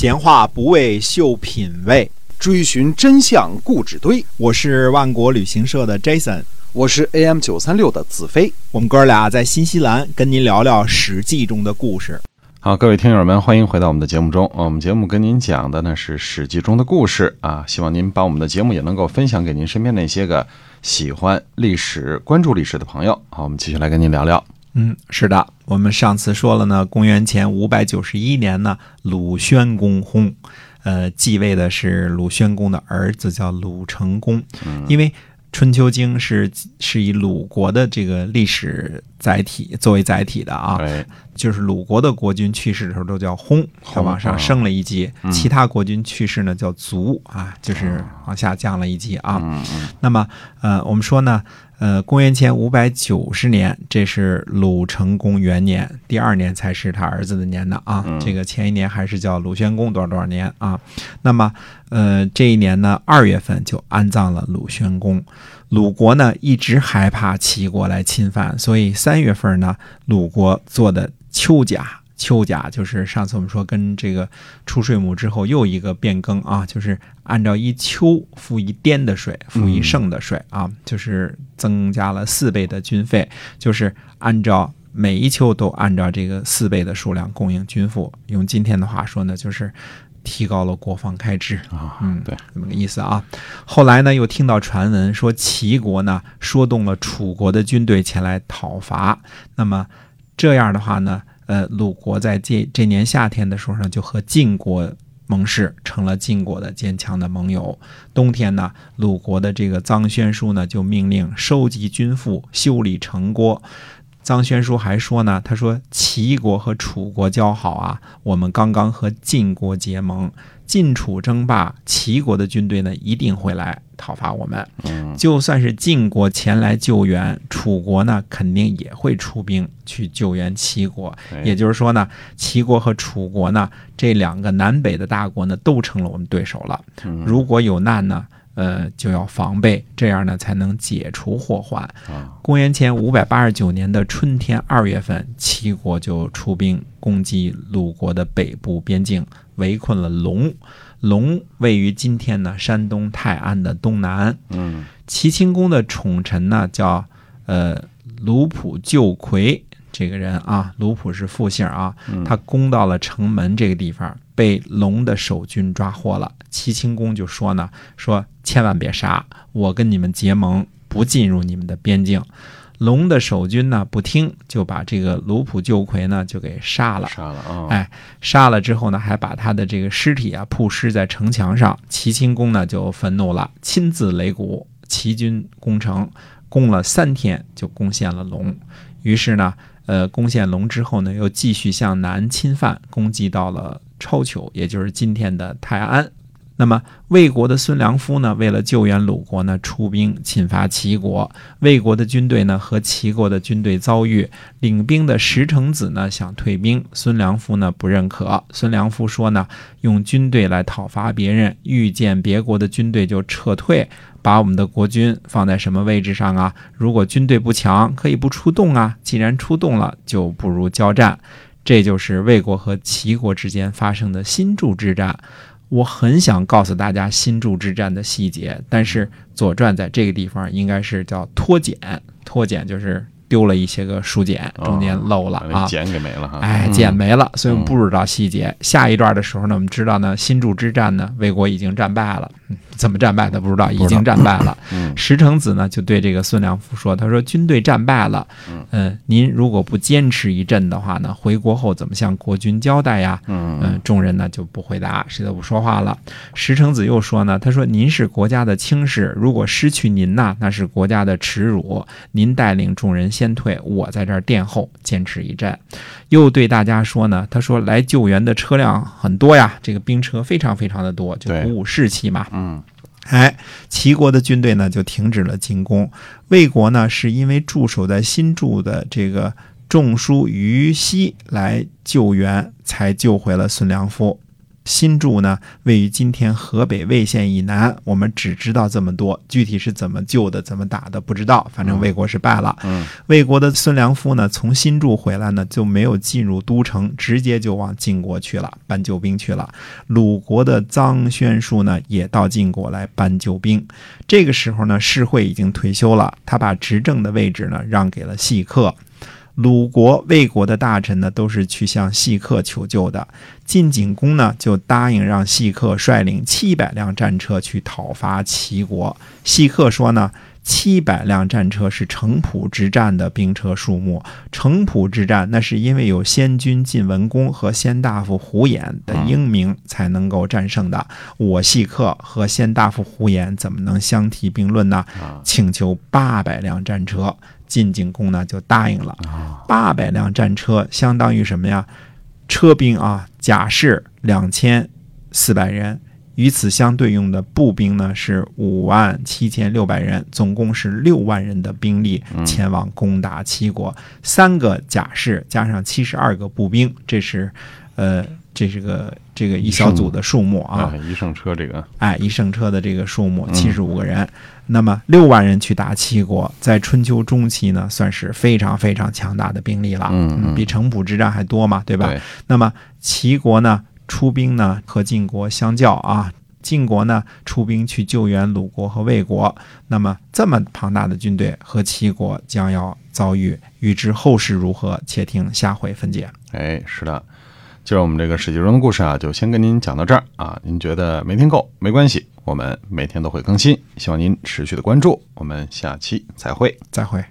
闲话不为秀品味，追寻真相故纸堆。我是万国旅行社的 Jason，我是 AM 九三六的子飞。我们哥俩在新西兰跟您聊聊《史记》中的故事。好，各位听友们，欢迎回到我们的节目中。我们节目跟您讲的呢是《史记》中的故事啊，希望您把我们的节目也能够分享给您身边那些个喜欢历史、关注历史的朋友。好，我们继续来跟您聊聊。嗯，是的，我们上次说了呢，公元前五百九十一年呢，鲁宣公薨，呃，继位的是鲁宣公的儿子，叫鲁成公。因为《春秋经》是是以鲁国的这个历史载体作为载体的啊，就是鲁国的国君去世的时候都叫薨，他往上升了一级；其他国君去世呢叫卒啊，就是往下降了一级啊。那么，呃，我们说呢，呃，公元前五百九十年，这是鲁成公元年，第二年才是他儿子的年呢啊。这个前一年还是叫鲁宣公多少多少年啊。那么，呃，这一年呢，二月份就安葬了鲁宣公。鲁国呢一直害怕齐国来侵犯，所以三月份呢，鲁国做的秋甲。秋甲就是上次我们说跟这个出税亩之后又一个变更啊，就是按照一秋付一颠的税，付一胜的税啊，就是增加了四倍的军费，就是按照每一秋都按照这个四倍的数量供应军赋。用今天的话说呢，就是提高了国防开支。啊，嗯，对，这么个意思啊。后来呢，又听到传闻说齐国呢说动了楚国的军队前来讨伐。那么这样的话呢，呃，鲁国在这这年夏天的时候呢，就和晋国盟誓，成了晋国的坚强的盟友。冬天呢，鲁国的这个臧宣书呢，就命令收集军赋，修理城郭。臧宣书还说呢，他说齐国和楚国交好啊，我们刚刚和晋国结盟，晋楚争霸，齐国的军队呢一定会来讨伐我们。嗯就算是晋国前来救援，楚国呢肯定也会出兵去救援齐国。也就是说呢，齐国和楚国呢这两个南北的大国呢都成了我们对手了。嗯如果有难呢，呃，就要防备，这样呢才能解除祸患。啊公元前五百八十九年的春天二月份，齐国就出兵攻击鲁国的北部边境，围困了龙。龙位于今天呢山东泰安的东南。嗯齐清公的宠臣呢叫呃卢普救魁这个人啊，卢普是复姓啊，他攻到了城门这个地方，被龙的守军抓获了。齐清公就说呢，说千万别杀，我跟你们结盟，不进入你们的边境。龙的守军呢不听，就把这个卢普救魁呢就给杀了。杀了啊，哎，杀了之后呢，还把他的这个尸体啊曝尸在城墙上。齐清公呢就愤怒了，亲自擂鼓，齐军攻城，攻了三天就攻陷了龙。于是呢，呃，攻陷龙之后呢，又继续向南侵犯，攻击到了超球，也就是今天的泰安。那么魏国的孙良夫呢，为了救援鲁国呢，出兵侵伐齐国。魏国的军队呢和齐国的军队遭遇，领兵的石成子呢想退兵，孙良夫呢不认可。孙良夫说呢，用军队来讨伐别人，遇见别国的军队就撤退，把我们的国军放在什么位置上啊？如果军队不强，可以不出动啊；既然出动了，就不如交战。这就是魏国和齐国之间发生的新筑之战。我很想告诉大家新筑之战的细节，但是《左传》在这个地方应该是叫脱简，脱简就是丢了一些个书简，中间漏了啊。把那茧给没了哈，哎，嗯简没了，所以我们不知道细节。下一段的时候呢，我们知道呢，新筑之战呢，魏国已经战败了。嗯 怎么战败的不知道，已经战败了。嗯石成子呢就对这个孙良夫说：“他说军队战败了，嗯、您如果不坚持一阵的话呢，回国后怎么向国君交代呀？”嗯嗯，众人呢就不回答，谁都不说话了。石成子又说呢，他说您是国家的轻士，如果失去您呐，那是国家的耻辱。您带领众人先退，我在这儿殿后坚持一阵。又对大家说呢，他说来救援的车辆很多呀，这个兵车非常非常的多，就鼓舞士气嘛。嗯哎，齐国的军队呢就停止了进攻。魏国呢是因为驻守在新筑的这个仲叔于西来救援，才救回了孙良夫。新筑呢位于今天河北魏县以南。我们只知道这么多，具体是怎么救的、怎么打的不知道。反正魏国是败了。嗯魏国的孙良夫呢，从新筑回来呢，就没有进入都城，直接就往晋国去了，搬救兵去了。鲁国的臧宣树呢，也到晋国来搬救兵。这个时候呢，士会已经退休了，他把执政的位置呢让给了细客。鲁国、魏国的大臣呢，都是去向细客求救的。晋景公呢，就答应让细客率领七百辆战车去讨伐齐国。细客说呢，七百辆战车是城濮之战的兵车数目。城濮之战，那是因为有先君晋文公和先大夫胡衍的英明才能够战胜的。我细客和先大夫胡衍怎么能相提并论呢？啊请求八百辆战车，晋景公呢就答应了。啊八百辆战车相当于什么呀？车兵啊，甲士两千四百人，与此相对应的步兵呢是五万七千六百人，总共是六万人的兵力前往攻打齐国。三个甲士加上七十二个步兵，这是呃，这是个这个一小组的数目啊。啊，一乘车这个哎，一乘车的这个数目七十五个人，那么六万人去打齐国，在春秋中期呢，算是非常非常强大的兵力了，嗯嗯比城濮之战还多嘛，对吧？对那么齐国呢出兵呢和晋国相较啊，晋国呢出兵去救援鲁国和魏国，那么这么庞大的军队和齐国将要遭遇，预知后事如何，且听下回分解。哎，是的。今儿我们这个史记中的故事啊，就先跟您讲到这儿啊。您觉得没听够没关系，我们每天都会更新，希望您持续的关注。我们下期再会。再会。